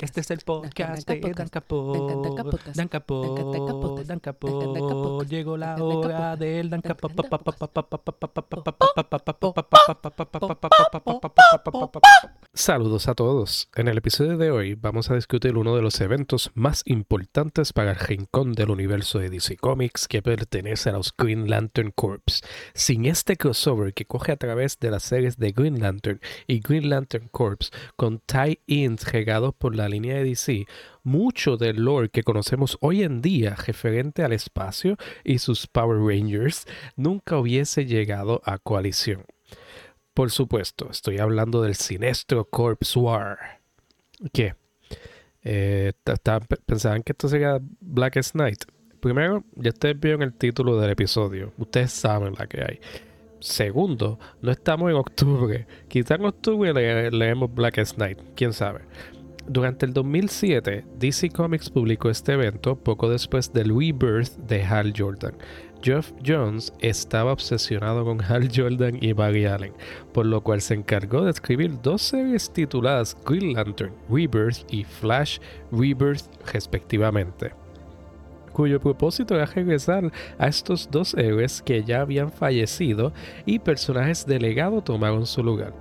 Este es el podcast de Dan Capot. Dan Capot. Dan Capot. Llegó la hora del Dan Capot. Saludos a todos. En el episodio de hoy vamos a discutir uno de los eventos más importantes para el rincón del universo de DC Comics que pertenece a los Green Lantern Corps. Sin este crossover que coge a través de las series de Green Lantern y Green Lantern Corps con tie-ins regados por la línea de DC, mucho del lore que conocemos hoy en día referente al espacio y sus Power Rangers nunca hubiese llegado a coalición. Por supuesto, estoy hablando del Sinestro Corps War. ¿Qué? Eh, ¿Pensaban que esto sería Blackest Night? Primero, ya ustedes vieron el título del episodio. Ustedes saben la que hay. Segundo, no estamos en octubre. Quizá en octubre leemos Blackest Night. ¿Quién sabe? Durante el 2007, DC Comics publicó este evento poco después del rebirth de Hal Jordan. Geoff Jones estaba obsesionado con Hal Jordan y Barry Allen, por lo cual se encargó de escribir dos series tituladas Green Lantern Rebirth y Flash Rebirth respectivamente cuyo propósito era regresar a estos dos héroes que ya habían fallecido y personajes de legado tomaron su lugar.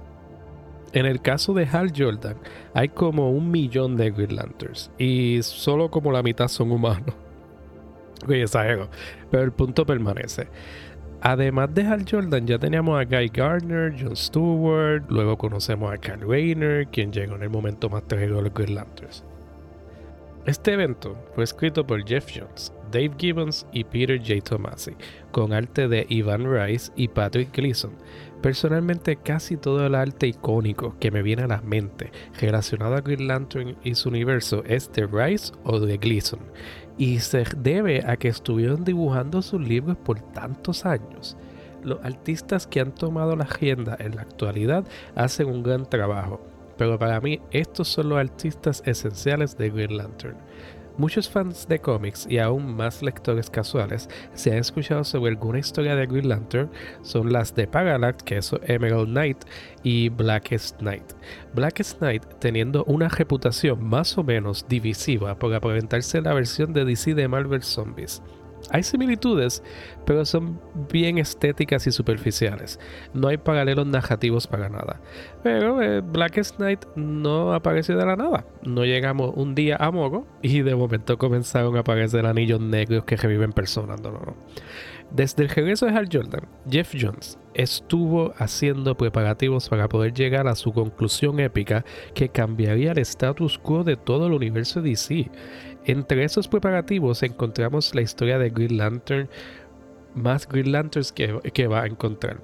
En el caso de Hal Jordan, hay como un millón de Green Lanterns y solo como la mitad son humanos. Oye, exagero, pero el punto permanece. Además de Hal Jordan, ya teníamos a Guy Gardner, John Stewart, luego conocemos a Kyle Rayner, quien llegó en el momento más trágico de los Green Lanterns. Este evento fue escrito por Jeff Jones, Dave Gibbons y Peter J. Tomasi, con arte de Ivan Rice y Patrick Gleason. Personalmente casi todo el arte icónico que me viene a la mente relacionado a Green Lantern y su universo es de Rice o de Gleason, y se debe a que estuvieron dibujando sus libros por tantos años. Los artistas que han tomado la agenda en la actualidad hacen un gran trabajo, pero para mí estos son los artistas esenciales de Green Lantern. Muchos fans de cómics y aún más lectores casuales, si han escuchado sobre alguna historia de Green Lantern, son las de Parallax, que es Emerald Knight, y Blackest Night. Blackest Night teniendo una reputación más o menos divisiva por aparentarse la versión de DC de Marvel Zombies. Hay similitudes, pero son bien estéticas y superficiales. No hay paralelos narrativos para nada. Pero eh, Blackest Night no apareció de la nada. No llegamos un día a Mogo y de momento comenzaron a aparecer anillos negros que reviven personas. No, no, Desde el regreso de Hal Jordan, Jeff Jones estuvo haciendo preparativos para poder llegar a su conclusión épica que cambiaría el status quo de todo el universo DC. Entre esos preparativos encontramos la historia de Green Lantern, más Green Lanterns que, va a encontrar.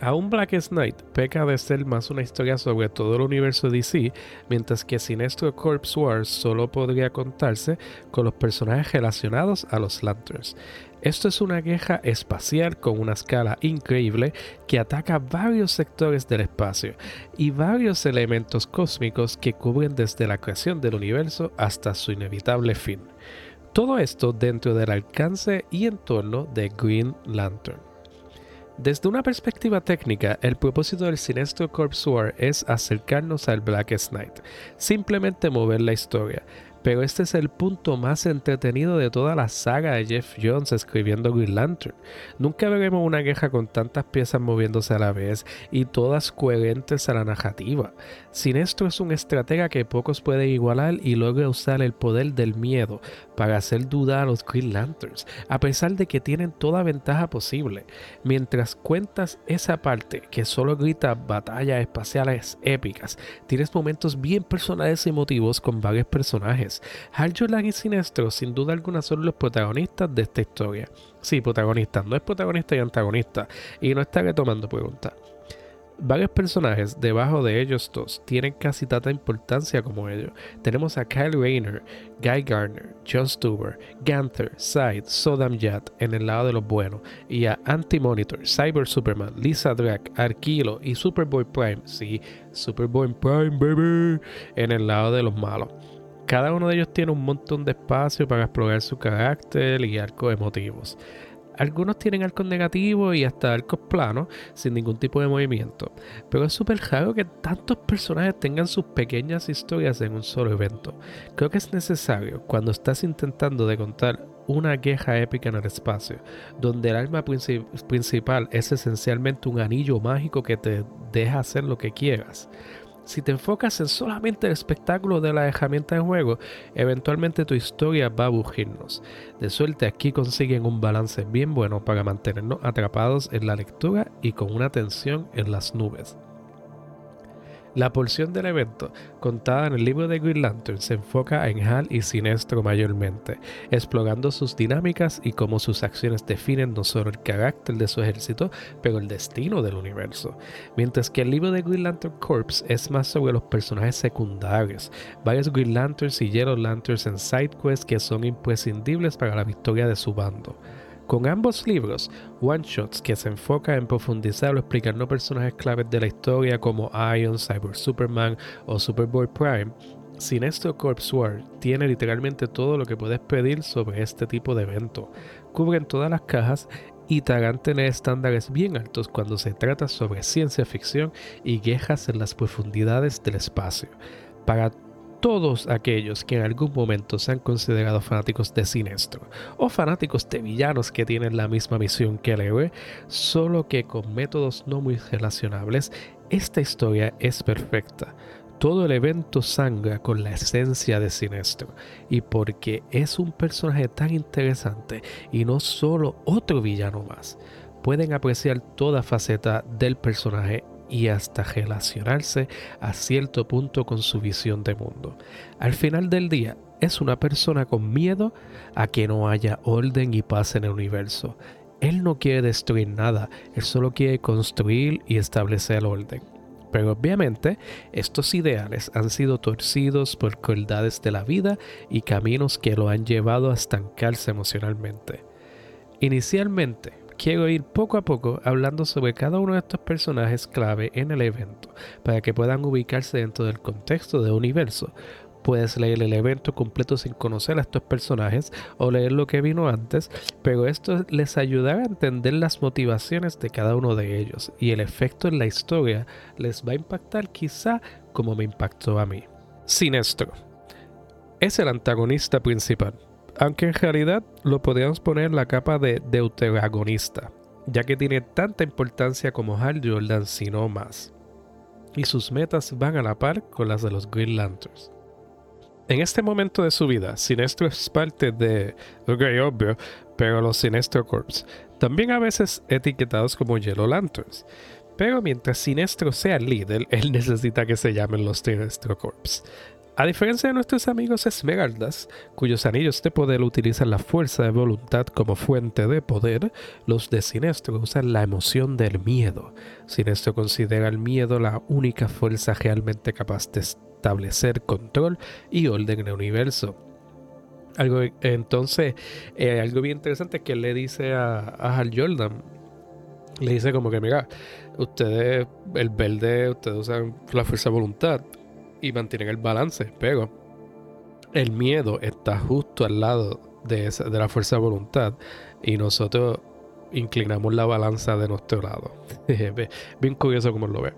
Aún Blackest Night peca de ser más una historia sobre todo el universo DC, mientras que Sinestro Corps Wars solo podría contarse con los personajes relacionados a los Lanterns. Esto es una guerra espacial con una escala increíble que ataca varios sectores del espacio y varios elementos cósmicos que cubren desde la creación del universo hasta su inevitable fin. Todo esto dentro del alcance y entorno de Green Lantern. Desde una perspectiva técnica, el propósito del Sinestro Corps War es acercarnos al Blackest Night, simplemente mover la historia, pero este es el punto más entretenido de toda la saga de Jeff Jones escribiendo Green Lantern. Nunca veremos una queja con tantas piezas moviéndose a la vez y todas coherentes a la narrativa. Sinestro es un estratega que pocos pueden igualar y logra usar el poder del miedo para hacer dudar a los Green Lanterns, a pesar de que tienen toda ventaja posible. Mientras cuentas esa parte que solo grita batallas espaciales épicas, tienes momentos bien personales y emotivos con varios personajes Hal Jordan y Sinestro, sin duda alguna, son los protagonistas de esta historia. Sí, protagonistas, no es protagonista y antagonista. Y no está retomando preguntas. Varios personajes debajo de ellos dos tienen casi tanta importancia como ellos. Tenemos a Kyle Rayner, Guy Gardner, John Stewart, Ganther, Side, Sodam Yat en el lado de los buenos y a Anti-Monitor, Cyber Superman, Lisa Drake, Arquilo y Superboy Prime, sí, Superboy Prime, baby, en el lado de los malos. Cada uno de ellos tiene un montón de espacio para explorar su carácter y arcos emotivos. Algunos tienen arcos negativos y hasta arcos planos sin ningún tipo de movimiento, pero es súper raro que tantos personajes tengan sus pequeñas historias en un solo evento. Creo que es necesario cuando estás intentando de contar una queja épica en el espacio, donde el arma principal es esencialmente un anillo mágico que te deja hacer lo que quieras. Si te enfocas en solamente el espectáculo de la herramienta de juego, eventualmente tu historia va a aburrirnos. De suerte aquí consiguen un balance bien bueno para mantenernos atrapados en la lectura y con una tensión en las nubes. La porción del evento contada en el libro de Green Lantern se enfoca en Hal y Sinestro mayormente, explorando sus dinámicas y cómo sus acciones definen no solo el carácter de su ejército, pero el destino del universo. Mientras que el libro de Green Lantern Corps es más sobre los personajes secundarios, varios Green Lanterns y Yellow Lanterns en side quests que son imprescindibles para la victoria de su bando. Con ambos libros, One Shots que se enfoca en profundizar o explicar no personajes claves de la historia como Ion, Cyber Superman o Superboy Prime, Sinestro Corps War tiene literalmente todo lo que puedes pedir sobre este tipo de evento. Cubren todas las cajas y harán tener estándares bien altos cuando se trata sobre ciencia ficción y quejas en las profundidades del espacio. Para todos aquellos que en algún momento se han considerado fanáticos de Sinestro o fanáticos de villanos que tienen la misma misión que el héroe, solo que con métodos no muy relacionables, esta historia es perfecta. Todo el evento sangra con la esencia de Sinestro y porque es un personaje tan interesante y no solo otro villano más, pueden apreciar toda faceta del personaje y hasta relacionarse a cierto punto con su visión de mundo. Al final del día, es una persona con miedo a que no haya orden y paz en el universo. Él no quiere destruir nada, él solo quiere construir y establecer orden. Pero obviamente estos ideales han sido torcidos por crueldades de la vida y caminos que lo han llevado a estancarse emocionalmente. Inicialmente, quiero ir poco a poco hablando sobre cada uno de estos personajes clave en el evento, para que puedan ubicarse dentro del contexto del universo. Puedes leer el evento completo sin conocer a estos personajes o leer lo que vino antes, pero esto les ayudará a entender las motivaciones de cada uno de ellos y el efecto en la historia les va a impactar quizá como me impactó a mí. Sinestro es el antagonista principal aunque en realidad lo podríamos poner en la capa de deuteragonista, ya que tiene tanta importancia como Hal Jordan, si no más. Y sus metas van a la par con las de los Green Lanterns. En este momento de su vida, Sinestro es parte de, ok, obvio, pero los Sinestro Corps, también a veces etiquetados como Yellow Lanterns. Pero mientras Sinestro sea el líder, él necesita que se llamen los Sinestro Corps. A diferencia de nuestros amigos Esmeraldas, cuyos anillos de poder utilizan la fuerza de voluntad como fuente de poder, los de Sinestro usan la emoción del miedo. Sinestro considera el miedo la única fuerza realmente capaz de establecer control y orden en el universo. Algo, entonces, eh, algo bien interesante es que él le dice a, a Hal Jordan, le dice como que, mira, ustedes, el verde, ustedes usan la fuerza de voluntad y mantienen el balance, pero el miedo está justo al lado de, esa, de la fuerza de voluntad y nosotros inclinamos la balanza de nuestro lado. Bien curioso como lo ve.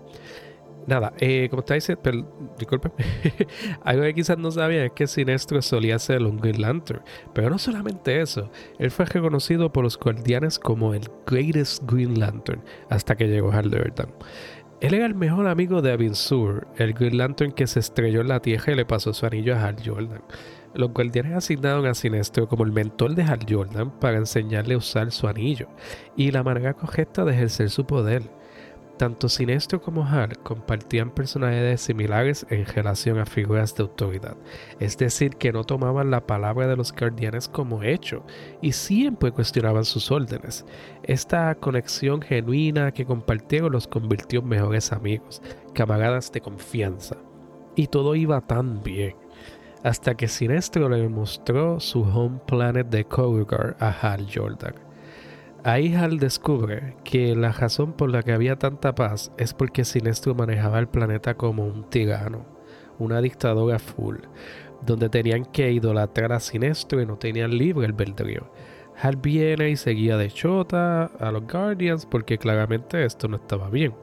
Nada, eh, como está diciendo, disculpe, algo que quizás no sabía es que Sinestro solía ser un Green Lantern, pero no solamente eso, él fue reconocido por los guardianes como el Greatest Green Lantern hasta que llegó Hal Jordan. Él era el mejor amigo de Abin Sur, el Green Lantern que se estrelló en la Tierra y le pasó su anillo a Hal Jordan. Los guardianes asignaron a Sinestro como el mentor de Hal Jordan para enseñarle a usar su anillo y la manera correcta de ejercer su poder. Tanto Sinestro como Hal compartían personalidades similares en relación a figuras de autoridad, es decir, que no tomaban la palabra de los guardianes como hecho y siempre cuestionaban sus órdenes. Esta conexión genuina que compartieron los convirtió en mejores amigos, camaradas de confianza. Y todo iba tan bien, hasta que Sinestro le mostró su home planet de Korugar a Hal Jordan. Ahí Hal descubre que la razón por la que había tanta paz es porque Sinestro manejaba el planeta como un tirano, una dictadura full, donde tenían que idolatrar a Sinestro y no tenían libre albedrío. Hal viene y seguía de chota a los Guardians porque claramente esto no estaba bien.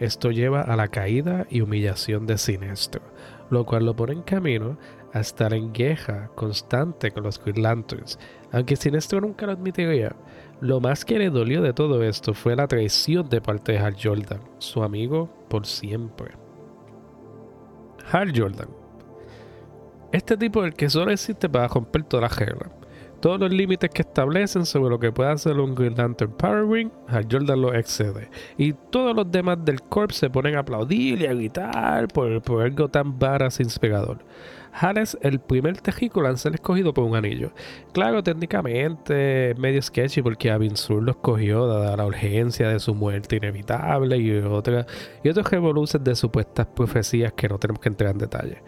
Esto lleva a la caída y humillación de Sinestro, lo cual lo pone en camino a estar en queja constante con los Green Lanterns, aunque Sinestro nunca lo admitiría. Lo más que le dolió de todo esto fue la traición de parte de Hal Jordan, su amigo por siempre. Hal Jordan. Este tipo el que solo existe para romper todas las reglas. Todos los límites que establecen sobre lo que puede hacer un Green Lantern Power Ring, Hal Jordan lo excede. Y todos los demás del Corps se ponen a aplaudir y a gritar por, por algo tan varas inspirador. Hal es el primer tejículo en ser escogido por un anillo. Claro, técnicamente medio sketchy porque Abin Sur lo escogió dada la urgencia de su muerte inevitable y, otros revoluciones de supuestas profecías que no tenemos que entrar en detalle.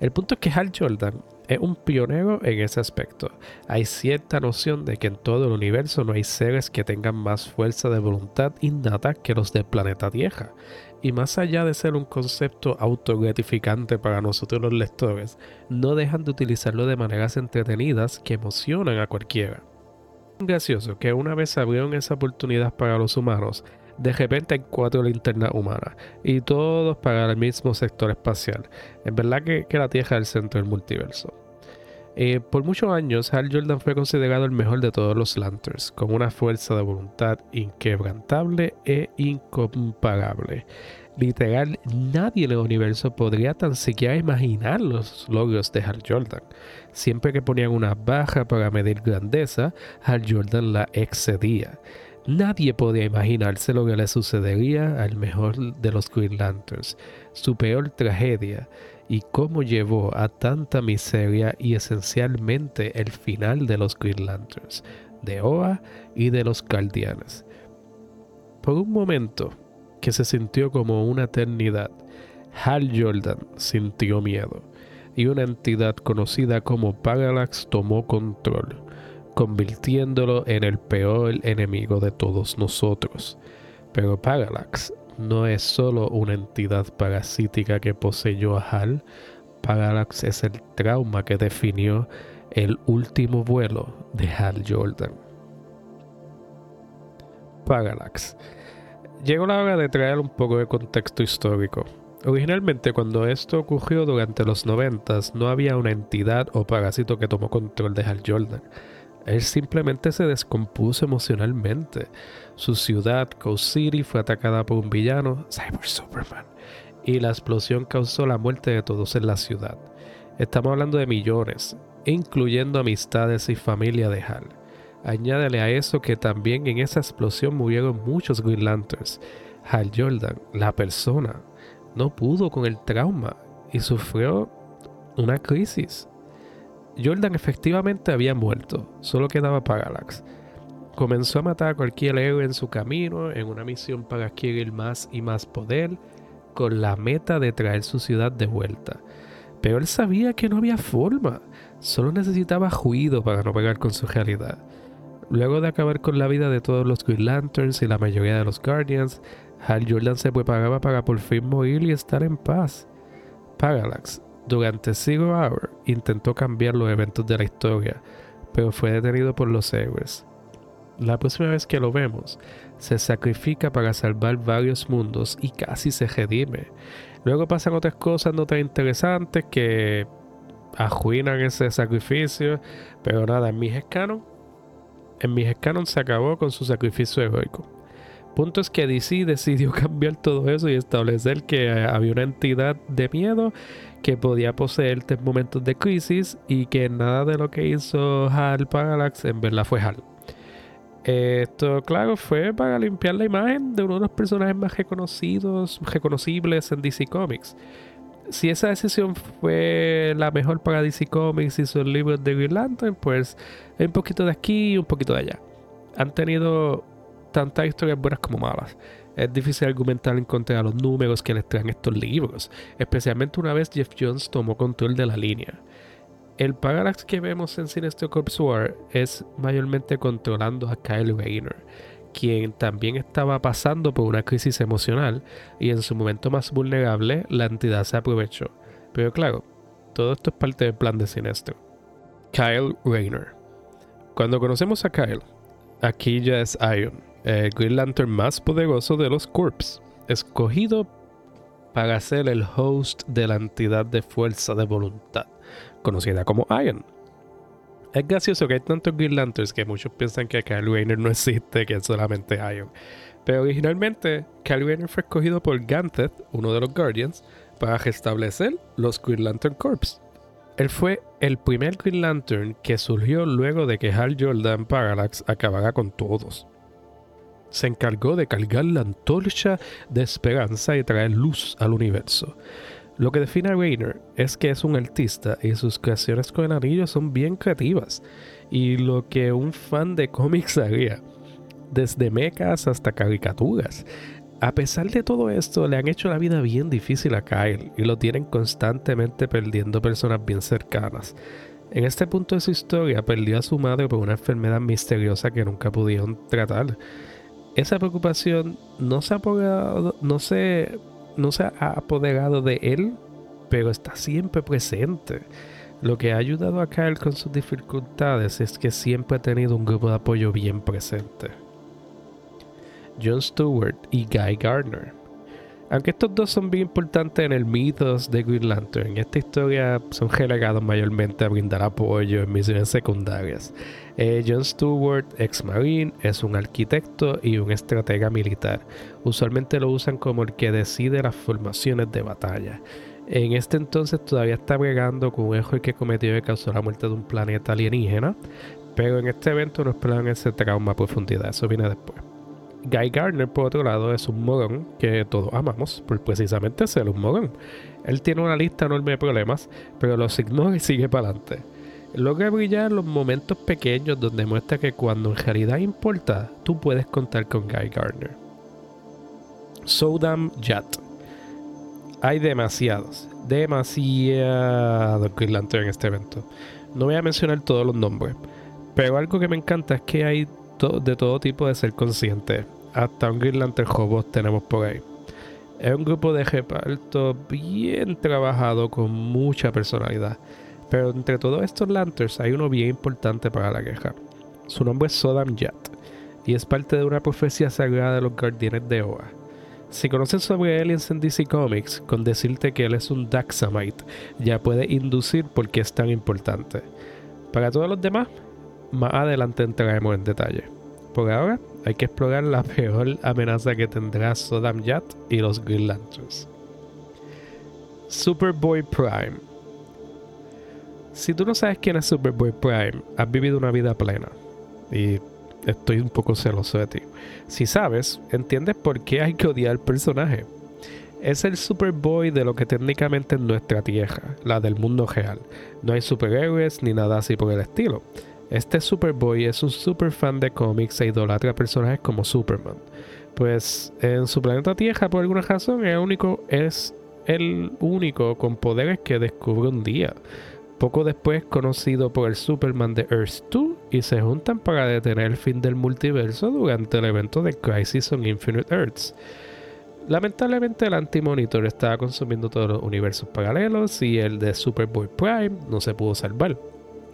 El punto es que Hal Jordan es un pionero en ese aspecto. Hay cierta noción de que en todo el universo no hay seres que tengan más fuerza de voluntad innata que los del planeta Tierra. Y más allá de ser un concepto autogratificante para nosotros los lectores, no dejan de utilizarlo de maneras entretenidas que emocionan a cualquiera. Gracioso que una vez abrieron esa oportunidad para los humanos, de repente hay cuatro linternas humanas y todos para el mismo sector espacial. Es verdad que, la Tierra es el centro del multiverso. Eh, por muchos años, Hal Jordan fue considerado el mejor de todos los Lanterns, con una fuerza de voluntad inquebrantable e incomparable. Literal, nadie en el universo podría tan siquiera imaginar los logros de Hal Jordan. Siempre que ponían una baja para medir grandeza, Hal Jordan la excedía. Nadie podía imaginarse lo que le sucedería al mejor de los Green Lanterns, su peor tragedia, y cómo llevó a tanta miseria y esencialmente el final de los Green Lanterns, de Oa y de los Guardianes. Por un momento, que se sintió como una eternidad, Hal Jordan sintió miedo, y una entidad conocida como Parallax tomó control, convirtiéndolo en el peor enemigo de todos nosotros. Pero Parallax no es solo una entidad parasítica que poseyó a Hal, Parallax es el trauma que definió el último vuelo de Hal Jordan. Parallax. Llegó la hora de traer un poco de contexto histórico. Originalmente cuando esto ocurrió durante los 90 no había una entidad o parásito que tomó control de Hal Jordan. Él simplemente se descompuso emocionalmente. Su ciudad, Coast City, fue atacada por un villano, Cyber Superman, y la explosión causó la muerte de todos en la ciudad. Estamos hablando de millones, incluyendo amistades y familia de Hal. Añádele a eso que también en esa explosión murieron muchos Green Lanterns. Hal Jordan, la persona, no pudo con el trauma y sufrió una crisis. Jordan efectivamente había muerto, solo quedaba Parallax. Comenzó a matar a cualquier héroe en su camino en una misión para adquirir más y más poder, con la meta de traer su ciudad de vuelta. Pero él sabía que no había forma, solo necesitaba juido para no pegar con su realidad. Luego de acabar con la vida de todos los Green Lanterns y la mayoría de los Guardians, Hal Jordan se preparaba para por fin morir y estar en paz. Parallax durante Zero Hour intentó cambiar los eventos de la historia, pero fue detenido por los héroes. La próxima vez que lo vemos, se sacrifica para salvar varios mundos y casi se redime. Luego pasan otras cosas no tan interesantes que arruinan ese sacrificio, pero nada, en mis canon, en mis se acabó con su sacrificio heroico. Punto es que DC decidió cambiar todo eso y establecer que había una entidad de miedo que podía poseerte en momentos de crisis y que nada de lo que hizo Hal Parallax en verdad fue Hal. Esto, claro, fue para limpiar la imagen de uno de los personajes más reconocidos, reconocibles en DC Comics. Si esa decisión fue la mejor para DC Comics y sus libros de Green Lantern, pues hay un poquito de aquí y un poquito de allá. Han tenido tantas historias buenas como malas. Es difícil argumentar en contra de los números que les traen estos libros, especialmente una vez Jeff Jones tomó control de la línea. El Parallax que vemos en Sinestro Corps War es mayormente controlando a Kyle Rayner, quien también estaba pasando por una crisis emocional y en su momento más vulnerable la entidad se aprovechó. Pero claro, todo esto es parte del plan de Sinestro. Kyle Rayner Cuando conocemos a Kyle, aquí ya es Ion, el Green Lantern más poderoso de los Corps, escogido para ser el host de la entidad de fuerza de voluntad, conocida como Ion. Es gracioso que hay tantos Green Lanterns que muchos piensan que Kyle Rayner no existe, que es solamente Ion. Pero originalmente, Kyle Rayner fue escogido por Ganthet, uno de los Guardians, para restablecer los Green Lantern Corps. Él fue el primer Green Lantern que surgió luego de que Hal Jordan Parallax acabara con todos. Se encargó de cargar la antorcha de esperanza y traer luz al universo. Lo que define a Rainer es que es un artista y sus creaciones con el anillo son bien creativas y lo que un fan de cómics haría, desde mechas hasta caricaturas. A pesar de todo esto, le han hecho la vida bien difícil a Kyle y lo tienen constantemente perdiendo personas bien cercanas. En este punto de su historia, perdió a su madre por una enfermedad misteriosa que nunca pudieron tratar. Esa preocupación no se ha apoderado, no se, no se ha apoderado de él, pero está siempre presente. Lo que ha ayudado a Kyle con sus dificultades es que siempre ha tenido un grupo de apoyo bien presente. John Stewart y Guy Gardner. Aunque estos dos son bien importantes en el mitos de Green Lantern, esta historia son relegados mayormente a brindar apoyo en misiones secundarias. Eh, John Stewart, ex marine, es un arquitecto y un estratega militar. Usualmente lo usan como el que decide las formaciones de batalla. En este entonces todavía está bregando con un error que cometió y causó la muerte de un planeta alienígena, pero en este evento no esperan ese trauma a profundidad, eso viene después. Guy Gardner, por otro lado, es un mogón que todos amamos por precisamente ser un mogón. Él tiene una lista enorme de problemas, pero los ignora y sigue para adelante. Logra brillar los momentos pequeños donde muestra que cuando en realidad importa, tú puedes contar con Guy Gardner. Sodam Jat. Hay demasiados, demasiados Green en este evento. No voy a mencionar todos los nombres, pero algo que me encanta es que hay de todo tipo de ser consciente. Hasta un Green Lantern tenemos por ahí. Es un grupo de reparto bien trabajado con mucha personalidad. Pero entre todos estos Lanterns hay uno bien importante para la queja. Su nombre es Sodam Yat y es parte de una profecía sagrada de los Guardianes de Oa. Si conoces sobre aliens en DC Comics, con decirte que él es un Daxamite, ya puede inducir por qué es tan importante. Para todos los demás, más adelante entraremos en detalle. Por ahora, hay que explorar la peor amenaza que tendrá Sodam Yat y los Green Lanterns. Superboy Prime. Si tú no sabes quién es Superboy Prime, has vivido una vida plena. Y estoy un poco celoso de ti. Si sabes, entiendes por qué hay que odiar al personaje. Es el Superboy de lo que técnicamente es nuestra tierra, la del mundo real. No hay superhéroes ni nada así por el estilo. Este Superboy es un super fan de cómics e idolatra personajes como Superman. Pues en su planeta Tierra, por alguna razón, el único, es el único con poderes que descubre un día. Poco después conocido por el Superman de Earth 2 y se juntan para detener el fin del multiverso durante el evento de Crisis on Infinite Earths. Lamentablemente el Anti-Monitor estaba consumiendo todos los universos paralelos y el de Superboy Prime no se pudo salvar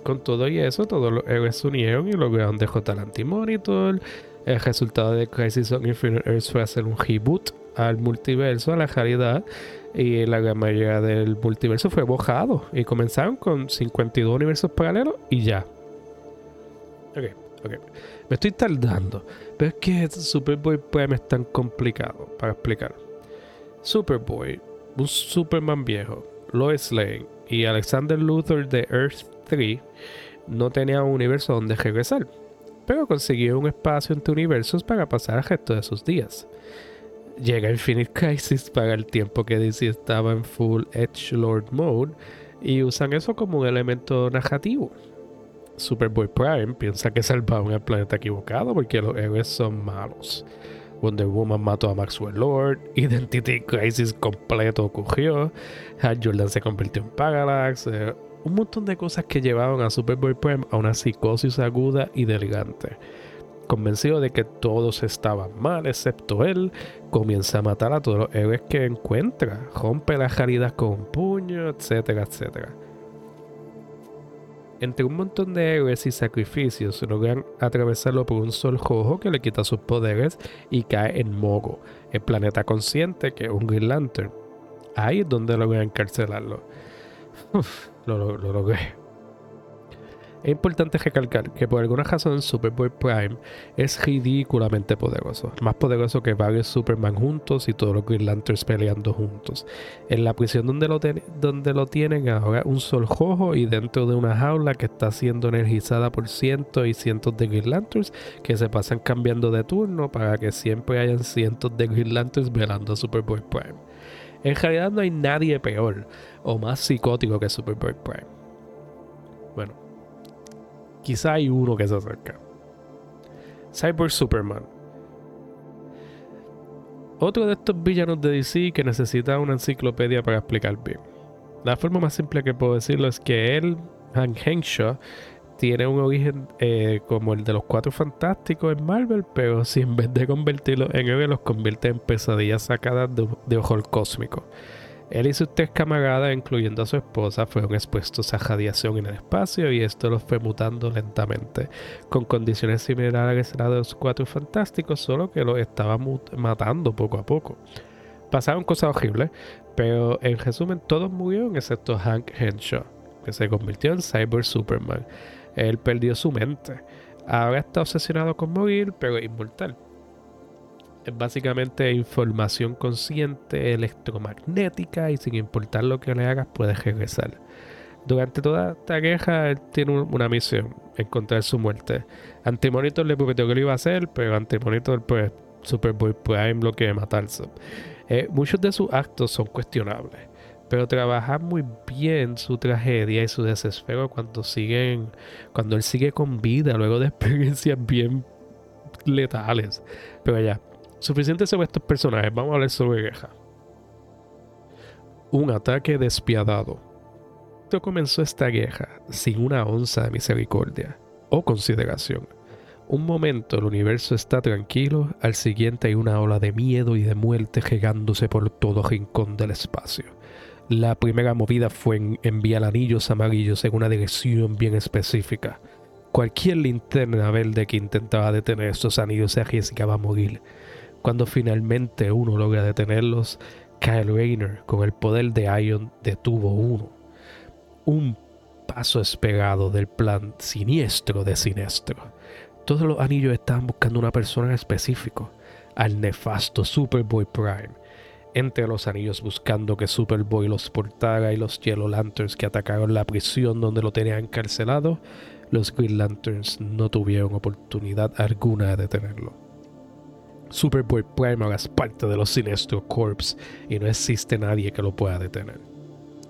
con todo y eso, todos los héroes se unieron y lograron derrotar al Anti-Monitor. El resultado de Crisis on Infinite Earths fue hacer un reboot al multiverso, a la realidad, y la gran mayoría del multiverso fue bojado. Y comenzaron con 52 universos paralelos y ya. Ok, ok. Me estoy tardando, pero es que Superboy Prime es tan complicado para explicar. Superboy, un Superman viejo, Lois Lane y Alexander Luthor de Earth 3 no tenía un universo donde regresar, pero consiguió un espacio entre universos para pasar el resto de sus días. Llega Infinite Crisis para el tiempo que DC estaba en full Edge Lord mode y usan eso como un elemento narrativo. Superboy Prime piensa que salvaron el planeta equivocado porque los héroes son malos. Wonder Woman mató a Maxwell Lord, Identity Crisis completo ocurrió, Hal Jordan se convirtió en Parallax, eh, un montón de cosas que llevaban a Superboy Prime a una psicosis aguda y delirante. Convencido de que todos estaban mal excepto él, comienza a matar a todos los héroes que encuentra, rompe las realidad con un puño, etcétera, etcétera. Entre un montón de héroes y sacrificios logran atravesarlo por un sol rojo que le quita sus poderes y cae en Mogo, el planeta consciente que es un Green Lantern. Ahí es donde logran encarcelarlo. lo, lo, lo logré. Es importante recalcar que por alguna razón Superboy Prime es ridículamente poderoso, más poderoso que varios Superman juntos y todos los Green Lanterns peleando juntos. En la prisión donde lo, donde lo tienen ahora un sol y dentro de una jaula que está siendo energizada por cientos y cientos de Green Lanterns que se pasan cambiando de turno para que siempre hayan cientos de Green Lanterns velando a Superboy Prime. En realidad no hay nadie peor o más psicótico que Superboy Prime. Bueno, Quizá hay uno que se acerca. Cyber Superman. Otro de estos villanos de DC que necesita una enciclopedia para explicar bien. La forma más simple que puedo decirlo es que él, Hank Henshaw, tiene un origen eh, como el de los cuatro fantásticos en Marvel, pero si en vez de convertirlos en héroes los convierte en pesadillas sacadas de, de horror cósmico. Él y sus tres camaradas, incluyendo a su esposa, fueron expuestos a radiación en el espacio y esto los fue mutando lentamente, con condiciones similares a las de los cuatro fantásticos, solo que los estaba matando poco a poco. Pasaron cosas horribles, pero en resumen todos murieron excepto Hank Henshaw, que se convirtió en Cyber Superman. Él perdió su mente. Ahora está obsesionado con morir, pero inmortal es básicamente información consciente electromagnética y sin importar lo que le hagas puedes regresar. Durante toda esta guerra él tiene una misión, encontrar su muerte. Antimonitor le prometió que lo iba a hacer, pero Antimonitor pues Superboy Prime lo quiere matarse. Eh, muchos de sus actos son cuestionables, pero trabaja muy bien su tragedia y su desespero cuando siguen, cuando él sigue con vida luego de experiencias bien letales. Pero ya, Suficiente sobre estos personajes, vamos a hablar sobre guerra. Un ataque despiadado. Esto comenzó esta guerra sin una onza de misericordia o consideración. Un momento el universo está tranquilo, al siguiente hay una ola de miedo y de muerte regándose por todo rincón del espacio. La primera movida fue enviar anillos amarillos en una dirección bien específica. Cualquier linterna verde que intentaba detener estos anillos se arriesgaba a morir. Cuando finalmente uno logra detenerlos, Kyle Rayner, con el poder de Ion, detuvo uno. Un paso esperado del plan siniestro de Sinestro. Todos los anillos estaban buscando una persona en específico, al nefasto Superboy Prime. Entre los anillos buscando que Superboy los portara y los Yellow Lanterns que atacaron la prisión donde lo tenían encarcelado, los Green Lanterns no tuvieron oportunidad alguna de detenerlo. Superboy Prime es parte de los Sinestro Corps y no existe nadie que lo pueda detener.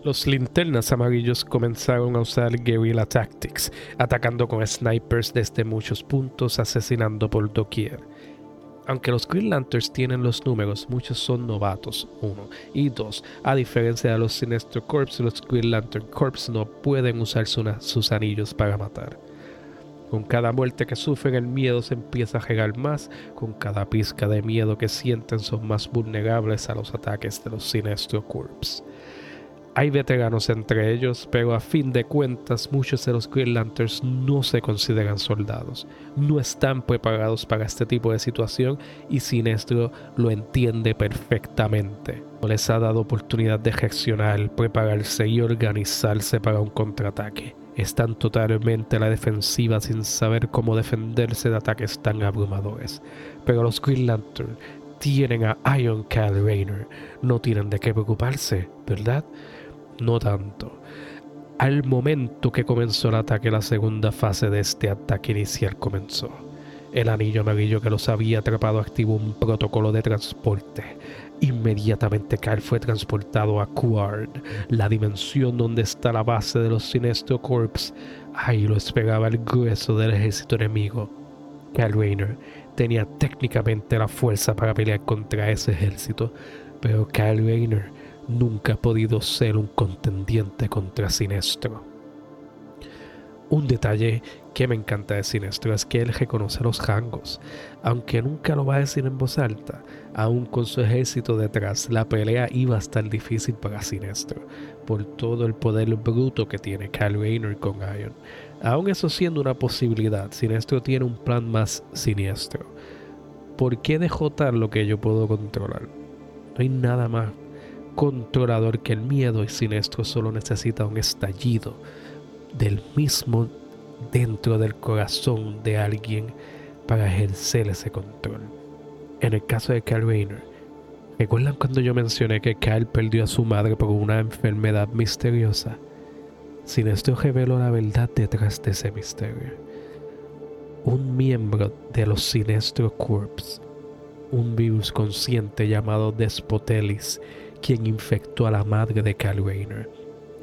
Los linternas amarillos comenzaron a usar guerrilla tactics, atacando con snipers desde muchos puntos, asesinando por doquier. Aunque los Green Lanterns tienen los números, muchos son novatos, uno. Y dos, a diferencia de los Sinestro Corps, los Green Lantern Corps no pueden usar sus anillos para matar. Con cada muerte que sufren el miedo se empieza a regar más, con cada pizca de miedo que sienten son más vulnerables a los ataques de los Sinestro Corps. Hay veteranos entre ellos, pero a fin de cuentas muchos de los Green Lanterns no se consideran soldados, no están preparados para este tipo de situación y Sinestro lo entiende perfectamente. No les ha dado oportunidad de reaccionar, prepararse y organizarse para un contraataque están totalmente a la defensiva sin saber cómo defenderse de ataques tan abrumadores. Pero los Green Lantern tienen a Iron Cal Rainer, no tienen de qué preocuparse, ¿verdad? No tanto. Al momento que comenzó el ataque, la segunda fase de este ataque inicial comenzó. El anillo amarillo que los había atrapado activó un protocolo de transporte Inmediatamente Kyle fue transportado a Quard, la dimensión donde está la base de los Sinestro Corps. Ahí lo esperaba el grueso del ejército enemigo. Kyle Rayner tenía técnicamente la fuerza para pelear contra ese ejército, pero Kyle Rayner nunca ha podido ser un contendiente contra Sinestro. Un detalle que me encanta de Sinestro es que él reconoce los rangos, aunque nunca lo va a decir en voz alta, aún con su ejército detrás, la pelea iba a estar difícil para Sinestro, por todo el poder bruto que tiene Kyle Rayner con Iron. Aún eso siendo una posibilidad, Sinestro tiene un plan más siniestro. ¿Por qué dejó tal lo que yo puedo controlar? No hay nada más controlador que el miedo y Sinestro solo necesita un estallido del mismo dentro del corazón de alguien para ejercer ese control. En el caso de Kyle Rayner, ¿recuerdan cuando yo mencioné que Kyle perdió a su madre por una enfermedad misteriosa? Sinestro reveló la verdad detrás de ese misterio. Un miembro de los Sinestro Corps, un virus consciente llamado Despotelis, quien infectó a la madre de Kyle Rayner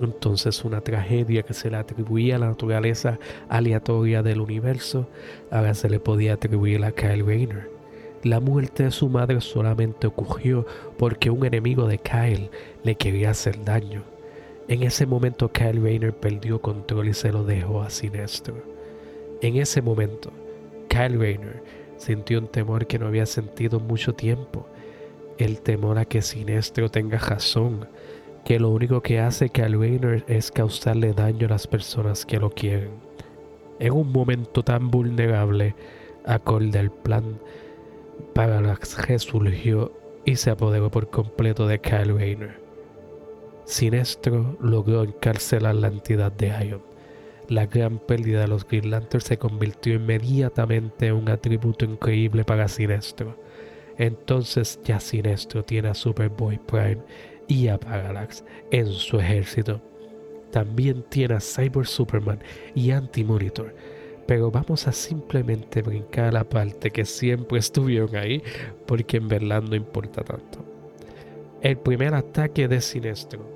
entonces una tragedia que se le atribuía a la naturaleza aleatoria del universo, ahora se le podía atribuir a Kyle Rayner. La muerte de su madre solamente ocurrió porque un enemigo de Kyle le quería hacer daño. En ese momento Kyle Rayner perdió control y se lo dejó a Sinestro. En ese momento, Kyle Rayner sintió un temor que no había sentido mucho tiempo. El temor a que Sinestro tenga razón, que lo único que hace que al es causarle daño a las personas que lo quieren. En un momento tan vulnerable, acorde al plan para la que surgió y se apoderó por completo de Kyle Rayner. Sinestro logró encarcelar la entidad de Ion. La gran pérdida de los Green Lanterns se convirtió inmediatamente en un atributo increíble para Sinestro. Entonces ya Sinestro tiene a Superboy Prime y a Parallax en su ejército. También tiene a Cyber Superman y Anti-Monitor. Pero vamos a simplemente brincar la parte que siempre estuvieron ahí porque en verdad no importa tanto. El primer ataque de Sinestro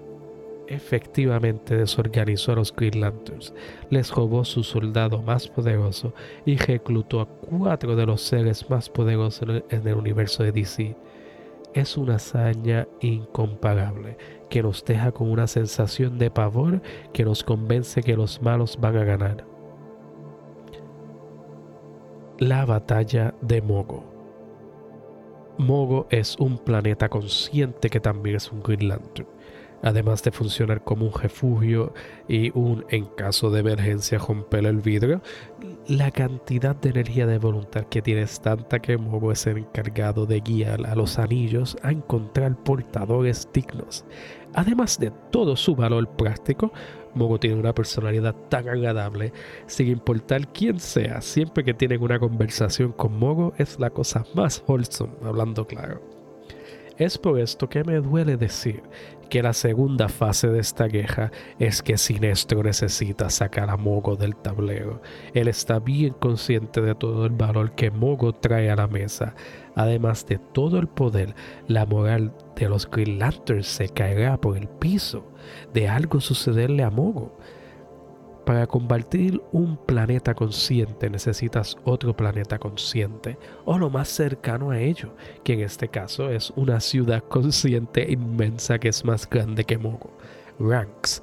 efectivamente desorganizó a los Green Lanterns, les robó su soldado más poderoso y reclutó a cuatro de los seres más poderosos en el universo de DC es una hazaña incomparable que nos deja con una sensación de pavor que nos convence que los malos van a ganar. La batalla de Mogo. Mogo es un planeta consciente que también es un Green Lantern además de funcionar como un refugio y un, en caso de emergencia, romper el vidrio, la cantidad de energía de voluntad que tiene es tanta que Mogo es el encargado de guiar a los anillos a encontrar portadores dignos. Además de todo su valor práctico, Mogo tiene una personalidad tan agradable, sin importar quién sea, siempre que tienen una conversación con Mogo es la cosa más wholesome, hablando claro. Es por esto que me duele decir que la segunda fase de esta guerra es que Sinestro necesita sacar a Mogo del tablero. Él está bien consciente de todo el valor que Mogo trae a la mesa. Además de todo el poder, la moral de los Green Lanterns se caerá por el piso de algo sucederle a Mogo. Para combatir un planeta consciente necesitas otro planeta consciente, o lo más cercano a ello, que en este caso es una ciudad consciente inmensa que es más grande que Mogo, Ranks.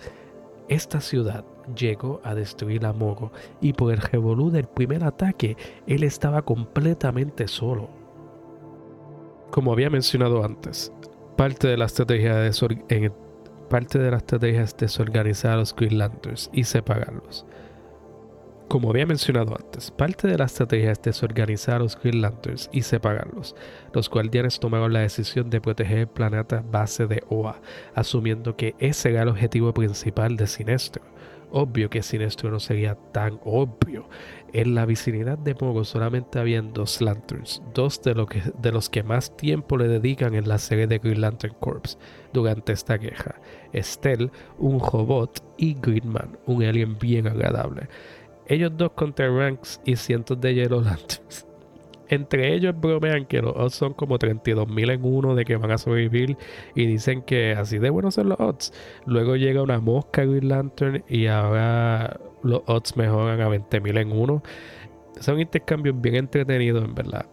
Esta ciudad llegó a destruir a Mogo y por el revolú del primer ataque él estaba completamente solo. Como había mencionado antes, parte de la estrategia de Parte de la estrategia es desorganizar a los Green Lanterns y separarlos. Como había mencionado antes, parte de la estrategia es desorganizar a los Green Lanterns y separarlos. Los guardianes tomaron la decisión de proteger el planeta base de Oa, asumiendo que ese era el objetivo principal de Sinestro. Obvio que Sinestro no sería tan obvio. En la vicinidad de Mogo solamente habían dos Lanterns, dos de, de los que más tiempo le dedican en la serie de Green Lantern Corps durante esta guerra. Estelle, un robot, y Greenman, un alien bien agradable. Ellos dos contra Ranks y cientos de Yellow Lanterns. Entre ellos bromean que los odds son como 32.000 en uno de que van a sobrevivir y dicen que así de buenos son los odds. Luego llega una mosca Green Lantern y ahora los odds mejoran a 20.000 en uno. Son intercambios bien entretenidos en verdad.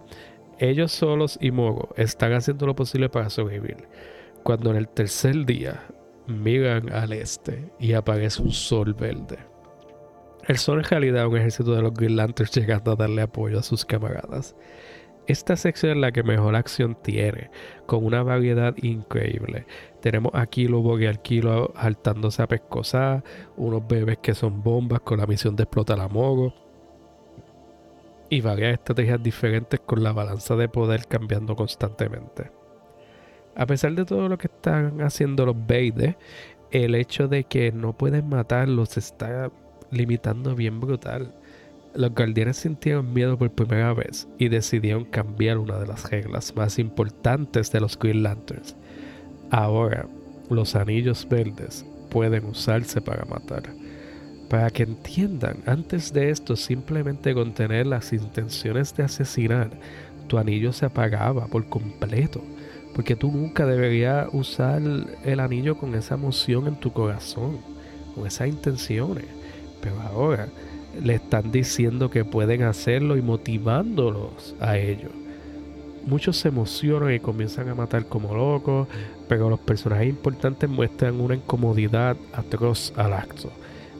Ellos solos y Mogo están haciendo lo posible para sobrevivir. Cuando en el tercer día miran al este y aparece un sol verde. El son en realidad un ejército de los Green Lanterns llegando a darle apoyo a sus camaradas. Esta sección es la que mejor acción tiene, con una variedad increíble. Tenemos a Kilo y al Kilo saltándose a pescosar, unos bebés que son bombas con la misión de explotar a Mogo, y varias estrategias diferentes con la balanza de poder cambiando constantemente. A pesar de todo lo que están haciendo los Beides, el hecho de que no pueden matarlos está limitando bien brutal. Los guardianes sintieron miedo por primera vez y decidieron cambiar una de las reglas más importantes de los Green Lanterns. Ahora, los anillos verdes pueden usarse para matar. Para que entiendan, antes de esto simplemente con tener las intenciones de asesinar, tu anillo se apagaba por completo. Porque tú nunca deberías usar el anillo con esa emoción en tu corazón, con esas intenciones. Pero ahora le están diciendo que pueden hacerlo y motivándolos a ello. Muchos se emocionan y comienzan a matar como locos, pero los personajes importantes muestran una incomodidad atroz al acto.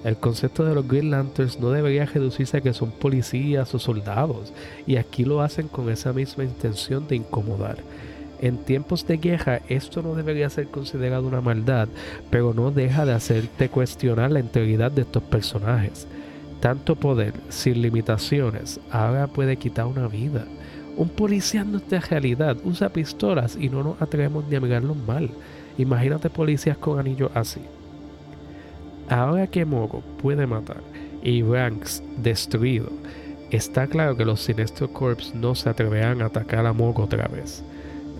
El concepto de los Green Lanterns no debería reducirse a que son policías o soldados, y aquí lo hacen con esa misma intención de incomodar. En tiempos de guerra esto no debería ser considerado una maldad, pero no deja de hacerte cuestionar la integridad de estos personajes. Tanto poder sin limitaciones ahora puede quitar una vida. Un policía en nuestra realidad usa pistolas y no nos atrevemos ni a mirarlos mal. Imagínate policías con anillos así. Ahora que Mogo puede matar y Ranks destruido, está claro que los Sinestro Corps no se atreverán a atacar a Mogo otra vez.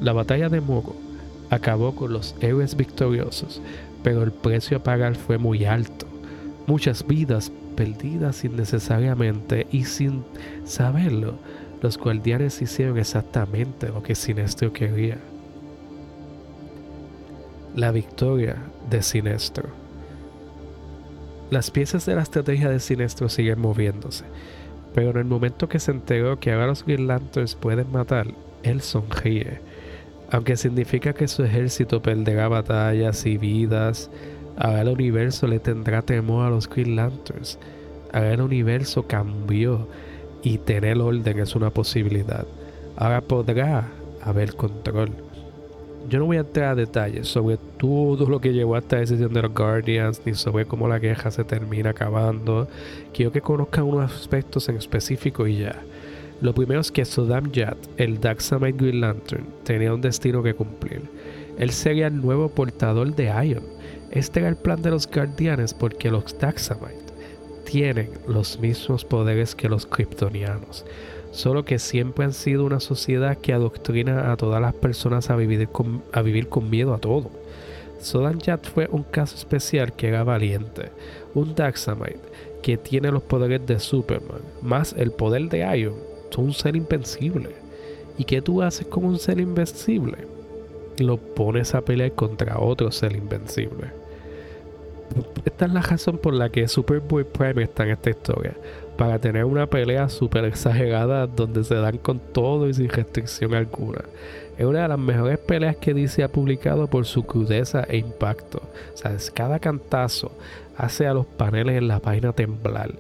La batalla de Mogo acabó con los héroes victoriosos, pero el precio a pagar fue muy alto. Muchas vidas perdidas innecesariamente y sin saberlo, los guardianes hicieron exactamente lo que Sinestro quería. La victoria de Sinestro. Las piezas de la estrategia de Sinestro siguen moviéndose, pero en el momento que se enteró que ahora los Green pueden matar, él sonríe aunque significa que su ejército perderá batallas y vidas, ahora el universo le tendrá temor a los Green Lanterns. Ahora el universo cambió y tener orden es una posibilidad. Ahora podrá haber control. Yo no voy a entrar a detalles sobre todo lo que llevó a esta decisión de los Guardians, ni sobre cómo la guerra se termina acabando. Quiero que conozcan unos aspectos en específico y ya. Lo primero es que Sodam Yat, el Daxamite Green Lantern, tenía un destino que cumplir. Él sería el nuevo portador de Ion. Este era el plan de los Guardianes porque los Daxamite tienen los mismos poderes que los Kryptonianos, solo que siempre han sido una sociedad que adoctrina a todas las personas a vivir con, miedo a todo. Sodam Yat fue un caso especial que era valiente, un Daxamite que tiene los poderes de Superman, más el poder de Ion un ser invencible. ¿Y qué tú haces con un ser invencible? Lo pones a pelear contra otro ser invencible. Esta es la razón por la que Superboy Prime está en esta historia. Para tener una pelea súper exagerada donde se dan con todo y sin restricción alguna. Es una de las mejores peleas que DC ha publicado por su crudeza e impacto. O sea, cada cantazo hace a los paneles en la página temblar.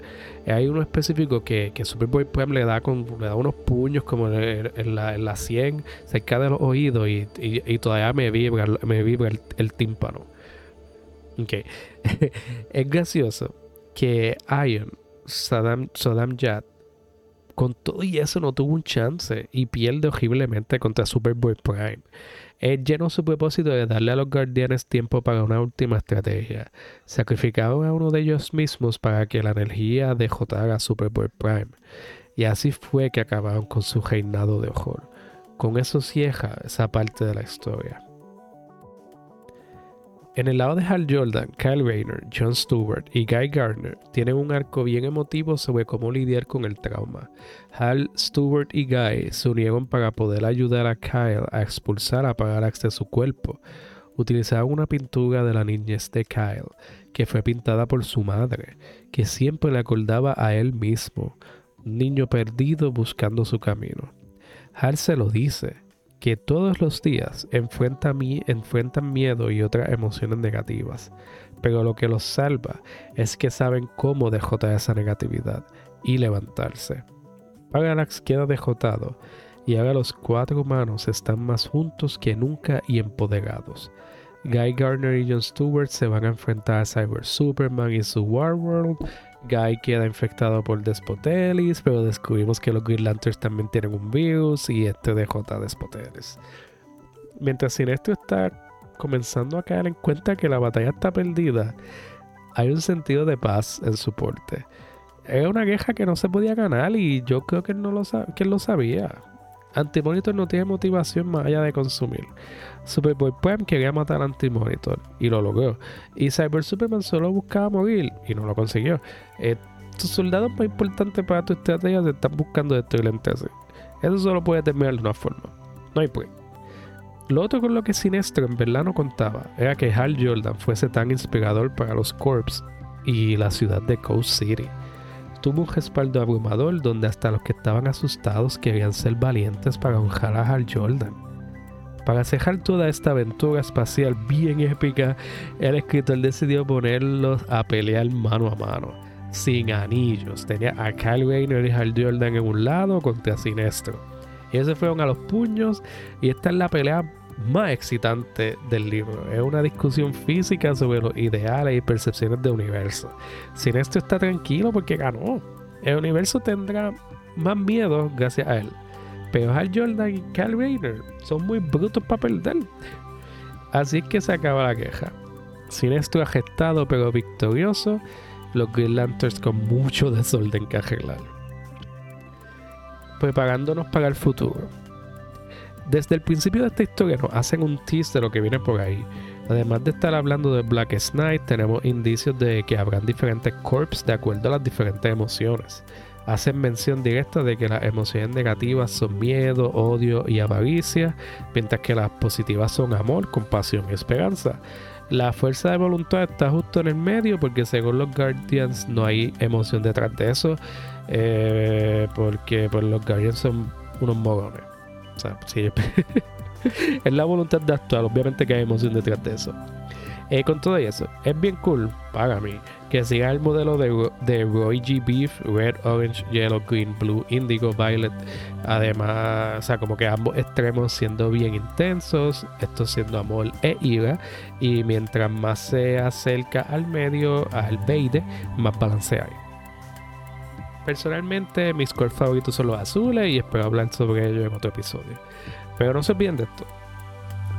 Hay uno específico que, que Superboy Prime le da, con, le da unos puños como en, la, en la 100, cerca de los oídos y, y, todavía me vibra, me vibra el, tímpano. Okay. es gracioso que Iron, Saddam, Saddam Yat, con todo y eso no tuvo un chance y pierde horriblemente contra Superboy Prime. Él llenó su propósito de darle a los guardianes tiempo para una última estrategia. Sacrificaron a uno de ellos mismos para que la energía derrotara a Superboy Prime. Y así fue que acabaron con su reinado de horror. Con eso cierra esa parte de la historia. En el lado de Hal Jordan, Kyle Rayner, John Stewart y Guy Gardner tienen un arco bien emotivo sobre cómo lidiar con el trauma. Hal, Stewart y Guy se unieron para poder ayudar a Kyle a expulsar a Parallax de su cuerpo. Utilizaron una pintura de la niñez de Kyle, que fue pintada por su madre, que siempre le acordaba a él mismo, un niño perdido buscando su camino. Hal se lo dice, que todos los días enfrentan, enfrentan miedo y otras emociones negativas, pero lo que los salva es que saben cómo dejotar esa negatividad y levantarse. Paganax queda dejotado y ahora los cuatro humanos están más juntos que nunca y empoderados. Guy Gardner y John Stewart se van a enfrentar a Cyber Superman y su Warworld. Guy queda infectado por Despotelis, pero descubrimos que los Green Lanterns también tienen un virus y este DJ Despotelis. Mientras Sinestro está comenzando a caer en cuenta que la batalla está perdida, hay un sentido de paz en su porte. Era una queja que no se podía ganar y yo creo que no que él lo sabía. Antimonitor no tiene motivación más allá de consumir. Superboy Prime quería matar a Antimonitor y lo logró. Y Cyber Superman solo buscaba morir y no lo consiguió. Eh, tus soldados más importantes para tu estrategia se están buscando destruir la empresa. Eso solo puede terminar de una forma. No hay pues. Lo otro con lo que Sinestro en verdad no contaba era que Hal Jordan fuese tan inspirador para los Corps y la ciudad de Coast City tuvo un respaldo abrumador donde hasta los que estaban asustados querían ser valientes para honrar a Hal Jordan. Para cejar toda esta aventura espacial bien épica, el escritor decidió ponerlos a pelear mano a mano, sin anillos. Tenía a Kyle Rayner y Hal Jordan en un lado contra Sinestro. Y ellos se fueron a los puños y esta es la pelea más excitante del libro. Es una discusión física sobre los ideales y percepciones del universo. Sin esto está tranquilo porque ganó. El universo tendrá más miedo gracias a él. Pero Hal Jordan y Cal Rayner son muy brutos para perder. Así que se acaba la queja. Sinestro agestado pero victorioso, los Green Lanterns con mucho desorden que arreglar. Preparándonos para el futuro. Desde el principio de esta historia nos hacen un tease de lo que viene por ahí. Además de estar hablando de Black Knight, tenemos indicios de que habrán diferentes corps de acuerdo a las diferentes emociones. Hacen mención directa de que las emociones negativas son miedo, odio y avaricia, mientras que las positivas son amor, compasión y esperanza. La fuerza de voluntad está justo en el medio porque según los Guardians no hay emoción detrás de eso, eh, porque pues, los Guardians son unos mogones. O sea, es la voluntad de actuar, obviamente que hay emoción detrás de eso. Eh, con todo eso, es bien cool para mí que siga el modelo de, de Roy G. Beef, Red, Orange, Yellow, Green, Blue, Indigo, Violet. Además, o sea, como que ambos extremos siendo bien intensos, esto siendo amor e ira. Y mientras más se acerca al medio, al beide, más balance hay. Personalmente, mis colores favoritos son los azules y espero hablar sobre ellos en otro episodio. Pero no se olviden de esto.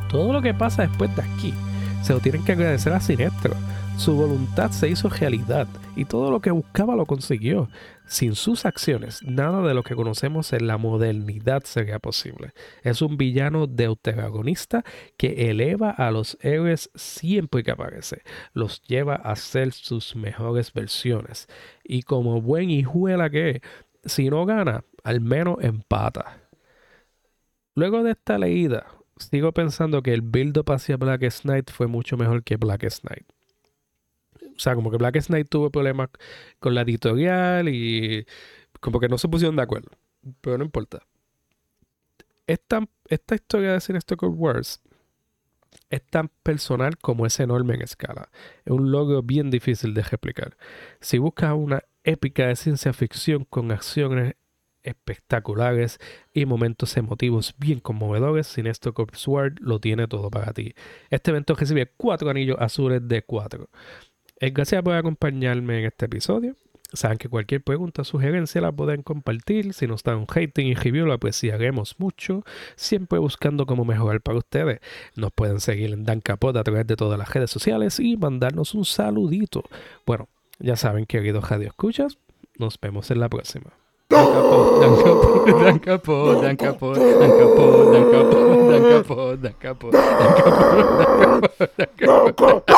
Todo lo que pasa después de aquí se lo tienen que agradecer a Sinestro. Su voluntad se hizo realidad y todo lo que buscaba lo consiguió. Sin sus acciones, nada de lo que conocemos en la modernidad sería posible. Es un villano deuteragonista que eleva a los héroes siempre que aparece. Los lleva a ser sus mejores versiones. Y como buen hijuela que si no gana, al menos empata. Luego de esta leída, sigo pensando que el build-up hacia Black Knight fue mucho mejor que Black Knight. O sea, como que Black Knight tuvo problemas con la editorial y como que no se pusieron de acuerdo. Pero no importa. Esta, historia de Sinister Wars es tan personal como es enorme en escala. Es un logro bien difícil de replicar. Si buscas una épica de ciencia ficción con acciones espectaculares y momentos emotivos bien conmovedores, Sinestro Corps World lo tiene todo para ti. Este evento recibe cuatro anillos azules de cuatro. Gracias por acompañarme en este episodio. Saben que cualquier pregunta o sugerencia la pueden compartir. Si nos dan un hating y review, lo apreciaremos mucho. Siempre buscando cómo mejorar para ustedes. Nos pueden seguir en Dan Capot a través de todas las redes sociales y mandarnos un saludito. Bueno, ya saben, queridos Radio Escuchas, nos vemos en la próxima. Dan Capot, Dan Capot, Dan Capot, Dan Capot, Dan Capot, Dan Capot, Dan Capot, Dan Capot, Dan Capot, Dan Capot.